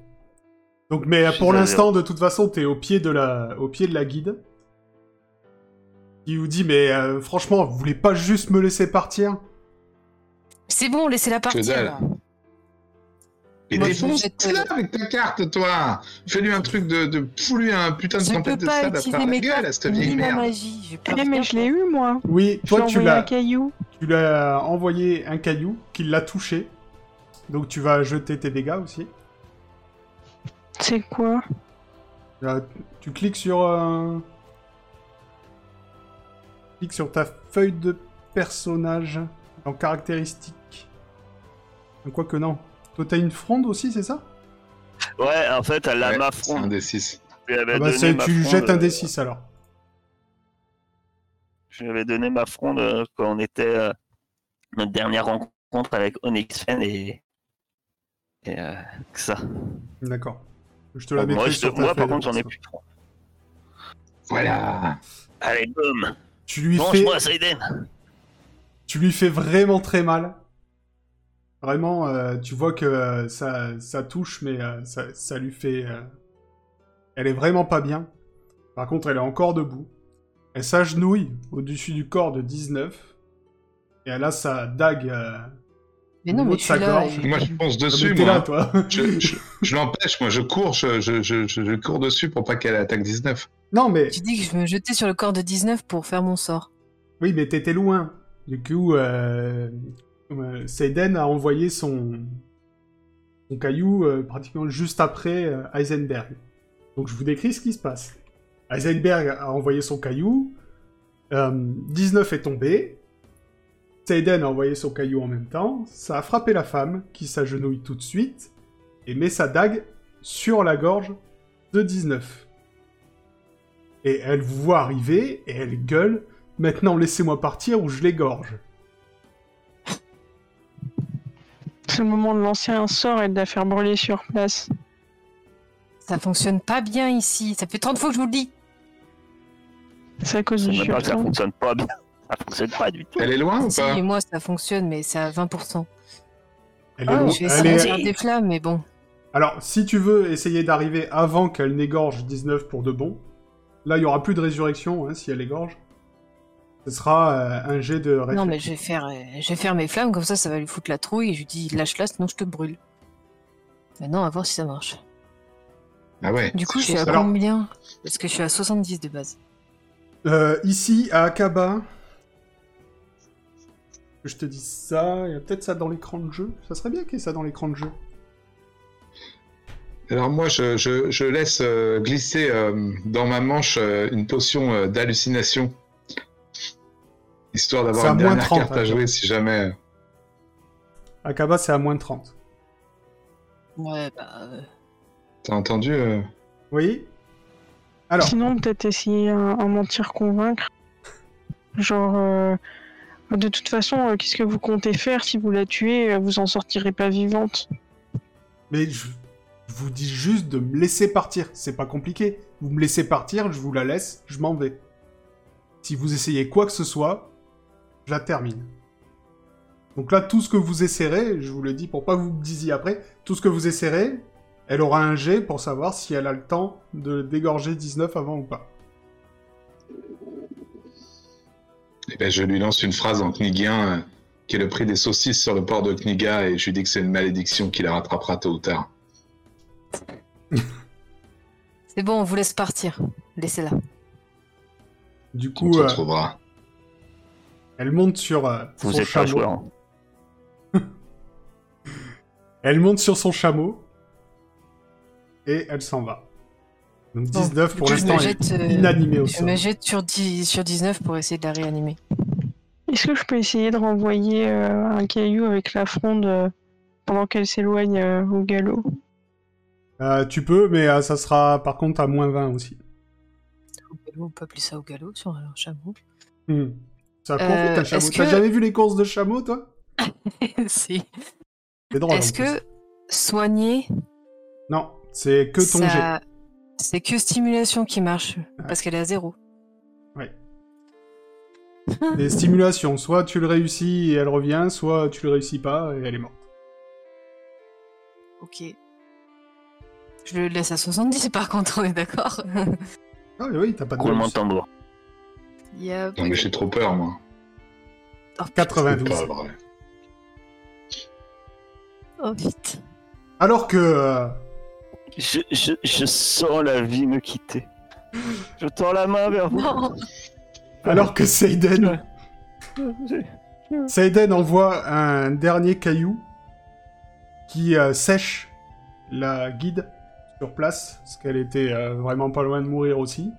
Donc, mais Je pour l'instant, de toute façon, t'es au pied de la, au pied de la guide. Il vous dit, mais euh, franchement, vous voulez pas juste me laisser partir? C'est bon, laissez-la partir. dalle. là. Et Moi, je défonce jette, là euh, avec ta carte, toi Fais-lui un truc de, de fous-lui un putain de Je peux tempête de pas sable à utiliser travers la mes gueule à cette vieille merde. magie. Je Eh, mais je l'ai eu, moi. Oui, lui toi, tu envoyé un l'as, caillou. tu l'as envoyé un caillou qui l'a touché. Donc, tu vas jeter tes dégâts aussi. C'est quoi? Euh, tu cliques sur, euh, cliques sur ta feuille de personnage en caractéristiques. Quoique non. Toi, t'as une fronde aussi, c'est ça? Ouais, en fait, elle a Ouais, ma un fronde. des 6. Je lui avais Ah bah, tu fronde, jettes un euh, D6 alors. Je lui avais donné ma fronde euh, quand on était euh, notre dernière rencontre avec Onyx Fan et. Et euh, que ça. D'accord. Je te la moi, mettrai je- sur ta moi, par de contre, j'en ai plus trop. Voilà Allez, boum Tu lui fais, tu lui fais vraiment très mal. Vraiment, euh, tu vois que euh, ça, ça touche, mais euh, ça, ça lui fait. Elle est vraiment pas bien. Par contre, elle est encore debout. Elle s'agenouille au-dessus du corps de 19. Et elle a sa dague. Mais non, mais là. et- Moi, je ah, dessus, moi. là, toi. Je, je- je l'empêche, moi, je cours, je, je, je, je- je cours dessus pour pas qu'elle attaque 19. non, mais. Tu dis que je me jetais sur le corps de 19 pour faire mon sort. Oui, mais t'étais loin. Du coup, euh, euh, Seiden a envoyé son, son caillou euh, pratiquement juste après euh, Heisenberg. Donc je vous décris ce qui se passe. Heisenberg a envoyé son caillou, euh, 19 est tombé, Seiden a envoyé son caillou en même temps, ça a frappé la femme, qui s'agenouille tout de suite, et met sa dague sur la gorge de 19. Et elle vous voit arriver, et elle gueule Maintenant, laissez-moi partir ou je l'égorge. C'est le moment de lancer un sort et de la faire brûler sur place. Ça fonctionne pas bien ici. Ça fait 30 fois que je vous le dis. C'est à cause du ça fonctionne pas bien. Ça fonctionne pas du tout. Elle est loin ou Si, moi ça fonctionne, mais c'est à 20%. Elle est Ah, loin- Je vais elle essayer de faire des flammes, mais bon. Alors, si tu veux essayer d'arriver avant qu'elle n'égorge 19 pour de bon, là, il y aura plus de résurrection hein, si elle égorge. Ce sera euh, un jet de réflexe. Non, mais je vais faire, euh, je vais faire mes flammes, comme ça, ça va lui foutre la trouille. Et je lui dis, lâche-la, sinon je te brûle. Maintenant, on va voir si ça marche. Ah ouais. Du coup, je suis à. Alors- combien? Parce que je suis à 70 de base. Euh, ici, à Akaba, que je te dis ça, il y a peut-être ça dans l'écran de jeu. Ça serait bien qu'il y ait ça dans l'écran de jeu. Alors moi, je, je, je laisse euh, glisser euh, dans ma manche euh, une potion d'hallucination. Histoire d'avoir une dernière 30, carte à jouer si jamais... Akaba, c'est à moins de 30. Ouais, bah. T'as entendu euh? Oui Alors, Sinon, peut-être essayer un, un mentir convaincre. Genre, euh, de toute façon, euh, qu'est-ce que vous comptez faire si vous la tuez euh, Vous en sortirez pas vivante. mais je, vous dis juste de me laisser partir. C'est pas compliqué. Vous me laissez partir, je vous la laisse, je m'en vais. Si vous essayez quoi que ce soit, je la termine. Donc là, tout ce que vous essaierez, je vous le dis pour pas que vous me disiez après, tout ce que vous essaierez, elle aura un jet pour savoir si elle a le temps de dégorger 19 avant ou pas. Eh ben, je lui lance une phrase en knigien euh, qui est le prix des saucisses sur le port de Kniga et je lui dis que c'est une malédiction qui la rattrapera tôt ou tard. C'est bon, on vous laisse partir. Laissez-la. Du On coup, se euh, retrouvera. elle monte sur euh, Vous son êtes chameau. Elle monte sur son chameau et elle s'en va. Donc Bon, 19 du pour l'instant je me est jette, euh, inanimé au Je sol. me jette sur, 10, sur 19 pour essayer de la réanimer. Est-ce que je peux essayer de renvoyer euh, un caillou avec la fronde euh, pendant qu'elle s'éloigne euh, au galop? Euh, tu peux, mais euh, ça sera par contre à moins 20 aussi. Au galop, on peut appeler ça au galop sur un chameau. Hmm. Ça court vite un chameau. T'as que- jamais vu les courses de chameau, toi? Si. C'est drôle. Est-ce plus. que soigner, Non, c'est que ton jet. C'est que stimulation qui marche Parce qu'elle est à zéro. Des stimulations. Soit tu le réussis et elle revient, soit tu le réussis pas et elle est morte. Ok. Je le laisse à 70 par contre, on est d'accord Ah oui, t'as pas de Roulement de tambour. Yep. Non, mais j'ai trop peur, moi. Oh, putain. 92. C'est pas vrai. Oh vite. Alors que euh, Je, je, je sens la vie me quitter. Je tends la main vers vous. Non. alors que Seiden Seiden envoie un dernier caillou qui euh, sèche la guide sur place, parce qu'elle était euh, vraiment pas loin de mourir aussi.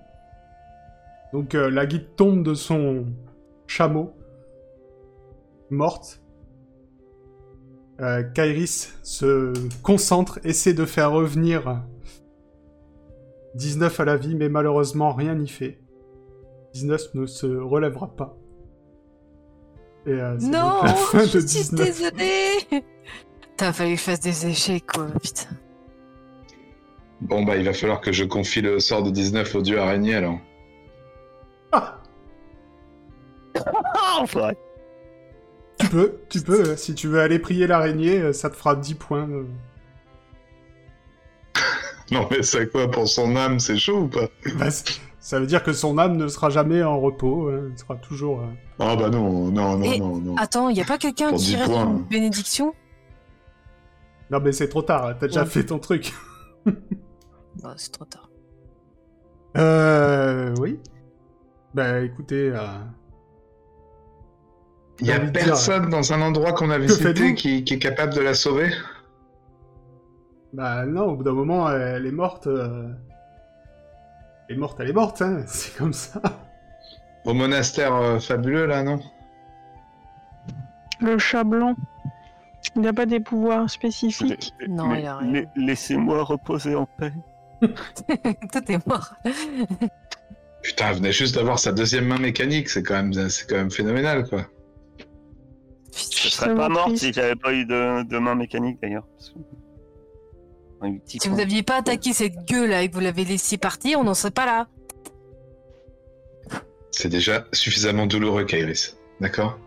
Donc euh, la guide tombe de son chameau, morte. Euh, Kairis se concentre, essaie de faire revenir 19 à la vie, mais malheureusement rien n'y fait. 19 ne se relèvera pas. Et euh, Non donc la fin Je de suis 19. désolée T'as fallu que je fasse des échecs quoi, putain. Bon, bah, il va falloir que je confie le sort de 19 au dieu araignée, alors. Ah Ah, enfin. Tu peux, tu peux. euh, Si tu veux aller prier l'araignée, euh, ça te fera 10 points. euh. Non, mais c'est quoi pour son âme, c'est chaud ou pas? Bah, ça veut dire que son âme ne sera jamais en repos. hein, Elle sera toujours. Ah, bah non, non, non, Et- non, non. Attends, y a pas quelqu'un qui 10 reste une bénédiction? Non, mais c'est trop tard. hein, T'as déjà Ouais. fait ton truc. Bah c'est trop tard. Euh. Oui. Bah, écoutez. euh, Il y a dire, personne dans un endroit qu'on a visité qui, qui est capable de la sauver Bah, non, au bout d'un moment, elle est morte. euh, Elle est morte, elle est morte, hein. C'est comme ça. Au monastère euh, fabuleux, là, non? Le chat blanc, il n'a pas des pouvoirs spécifiques. Non, Mais- il a rien. mais Laissez-moi reposer en paix. Toi t'es mort. Putain, elle venait juste d'avoir sa deuxième main mécanique, c'est quand même, c'est quand même phénoménal, quoi. Je serais pas vraiment mort triste. si j'avais pas eu de, de main mécanique d'ailleurs. Si vous aviez pas attaqué cette gueule là et que vous l'avez laissé partir, on n'en serait pas là. C'est déjà suffisamment douloureux, Kairis. D'accord?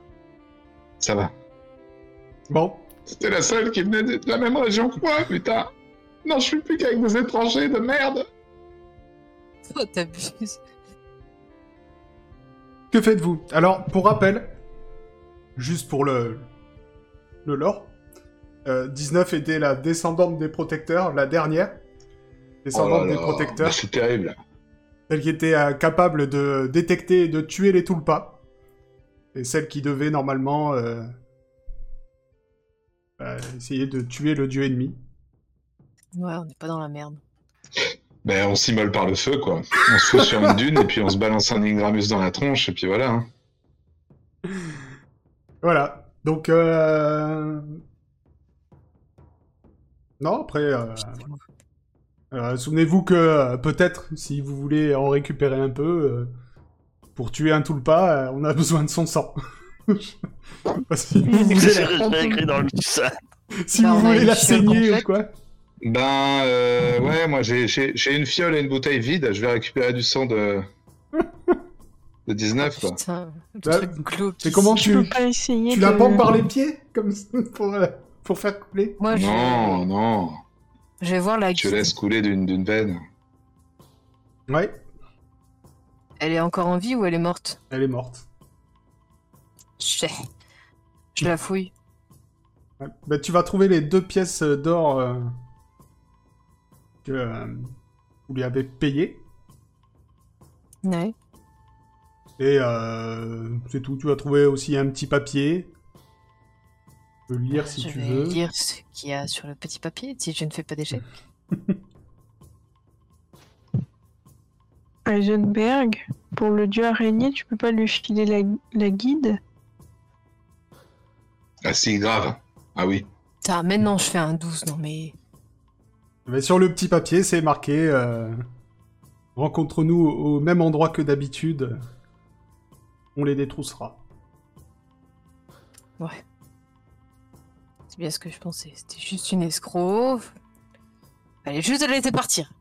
Ça va. Bon. C'était la seule qui venait de la même région que moi, putain Non, je suis plus qu'avec des étrangers de merde Oh t'abuses. Que faites-vous? Alors, pour rappel, juste pour le, le lore, euh, 19 était la descendante des protecteurs, la dernière descendante Oh là des là, protecteurs, C'est terrible. celle qui était euh, capable de détecter et de tuer les Tulpas, et celle qui devait normalement euh, euh, essayer de tuer le dieu ennemi. Ouais, on n'est pas dans la merde. Ben, on s'immole par le feu, quoi. On se fout sur une dune, et puis on se balance un Ingramus dans la tronche, et puis voilà. hein. Voilà. Donc, euh... Non, après... euh, euh, Souvenez-vous que peut-être, si vous voulez en récupérer un peu, euh, pour tuer un Tulpa, euh, on a besoin de son sang. Si vous voulez, la- j'ai écrit dans le ça. si Bah, vous voulez la saigner ou quoi. Ben, euh, ouais, moi j'ai une fiole et une bouteille vide, je vais récupérer du sang de. de 19, quoi. Bah, c'est comment Tu tu... peux pas essayer Tu de... la pends par les pieds comme ça, pour, euh, pour faire couler Moi je... Non, non, je vais voir la je guide. laisse couler d'une d'une veine. Ouais, Elle est encore en vie ou elle est morte? Elle est morte. Je Je la fouille. Ouais. Bah, tu vas trouver les deux pièces euh, d'or euh, que euh, vous lui avez payé. Ouais. Et euh, c'est tout. Tu vas trouver aussi un petit papier. Tu peux le lire si je tu vais veux. lire ce qu'il y a sur le petit papier si je ne fais pas d'échec. Heisenberg, pour le dieu araignée, tu peux pas lui filer la, la guide? Ah si, grave. Ah oui. Putain, maintenant je fais un 12, non mais. Mais sur le petit papier, c'est marqué euh, Rencontre-nous au même endroit que d'habitude. On les détroussera. Ouais. C'est bien ce que je pensais. C'était juste une escroc. Fallait juste la laisser partir.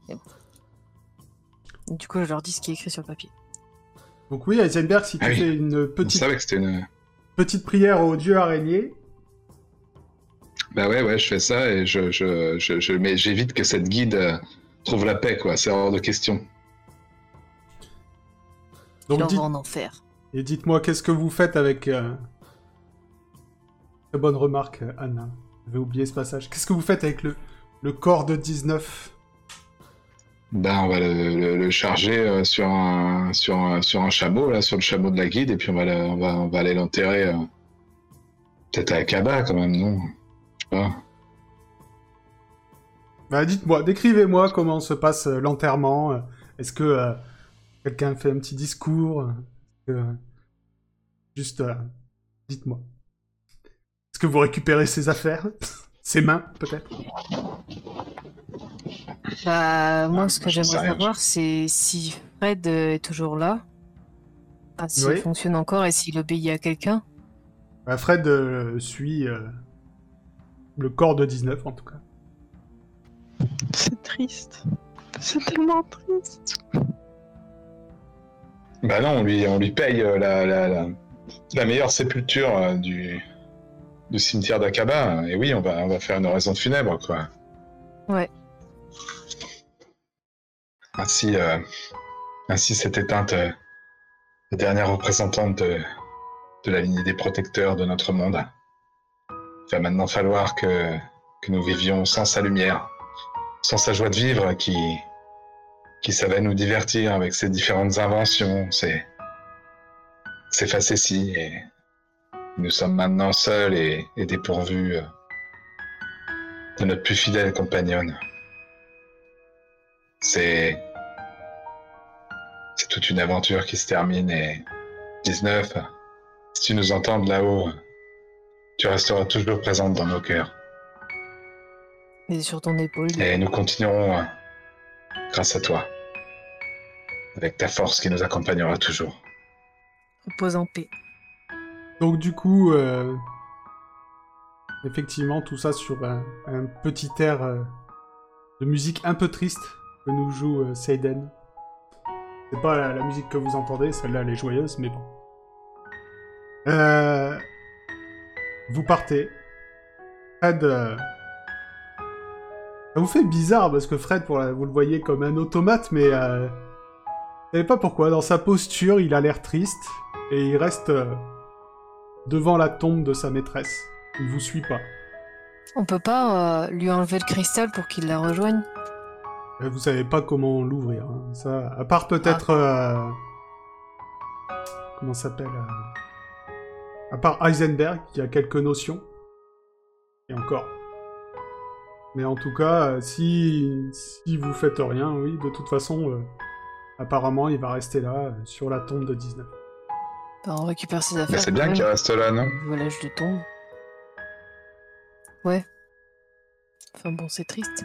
Du coup, je leur dis ce qui est écrit sur le papier. Donc oui, Heisenberg, si tu Ah oui. fais une petite, savait que c'était une... petite prière au dieu araignée, Bah ouais, ouais, je fais ça et je, je, je, je- mais j'évite que cette guide euh, trouve la paix, quoi. C'est hors de question. Donc vais en enfer. Et dites-moi qu'est-ce que vous faites avec... euh, Très bonne remarque, Anna. J'avais oublié ce passage. Qu'est-ce que vous faites avec le, le corps de 19 Ben, on va le, le- le charger euh, sur un, sur, un, sur un chameau, là, sur le chameau de la guide, et puis on va, le- on va, on va aller l'enterrer. euh, Peut-être à Akaba, quand même, non? Je sais pas. Bah, dites-moi, décrivez-moi comment se passe euh, l'enterrement. euh, Est-ce que euh, quelqu'un fait un petit discours? Juste, euh, dites-moi. Est-ce que vous récupérez ses affaires? Ses mains, peut-être? Bah, moi, Ah, ce que sais j'aimerais savoir, c'est si Fred euh, est toujours là. Enfin, s'il Oui. fonctionne encore et s'il obéit à quelqu'un. Bah, Fred euh, suit euh, le corps de 19, en tout cas. C'est triste. C'est tellement triste. Bah non, on lui, on lui paye euh, la, la, la, la meilleure sépulture euh, du, du cimetière d'Akaba. Et oui, on va, on va faire une raison funèbre, quoi. Ouais. Ainsi, euh, ainsi s'est éteinte euh, la dernière représentante de, de la lignée des protecteurs de notre monde. Il va maintenant falloir que, que nous vivions sans sa lumière, sans sa joie de vivre qui, qui savait nous divertir avec ses différentes inventions, ses, ses facéties. Et nous sommes maintenant seuls et, et dépourvus euh, de notre plus fidèle compagnonne. C'est. C'est toute une aventure qui se termine et. 19, si tu nous entends de là-haut, tu resteras toujours présente dans nos cœurs. Et sur ton épaule. Et nous continuerons euh, grâce à toi. Avec ta force qui nous accompagnera toujours. Repose en paix. Donc du coup, euh, effectivement, tout ça sur un, un petit air euh, de musique un peu triste que nous joue euh, Seiden. C'est pas la, la musique que vous entendez, celle-là elle est joyeuse, mais bon. Euh, vous partez. Fred, euh, ça vous fait bizarre parce que Fred, pour la- vous le voyez comme un automate, mais euh, vous savez pas pourquoi. Dans sa posture, il a l'air triste et il reste. euh, devant la tombe de sa maîtresse. Il vous suit pas. On peut pas euh, lui enlever le cristal pour qu'il la rejoigne Euh, Vous savez pas comment l'ouvrir. hein. Ça, à part peut-être. euh, Comment s'appelle À part Heisenberg, qui a quelques notions. Et encore. Mais en tout cas, euh, si, si vous faites rien, oui, de toute façon, euh, apparemment, il va rester là, euh, sur la tombe de 19. Bah, On récupère ses Mais affaires. c'est bien qu'il reste là, non? Volage de tombe. Ouais. Enfin bon, c'est triste.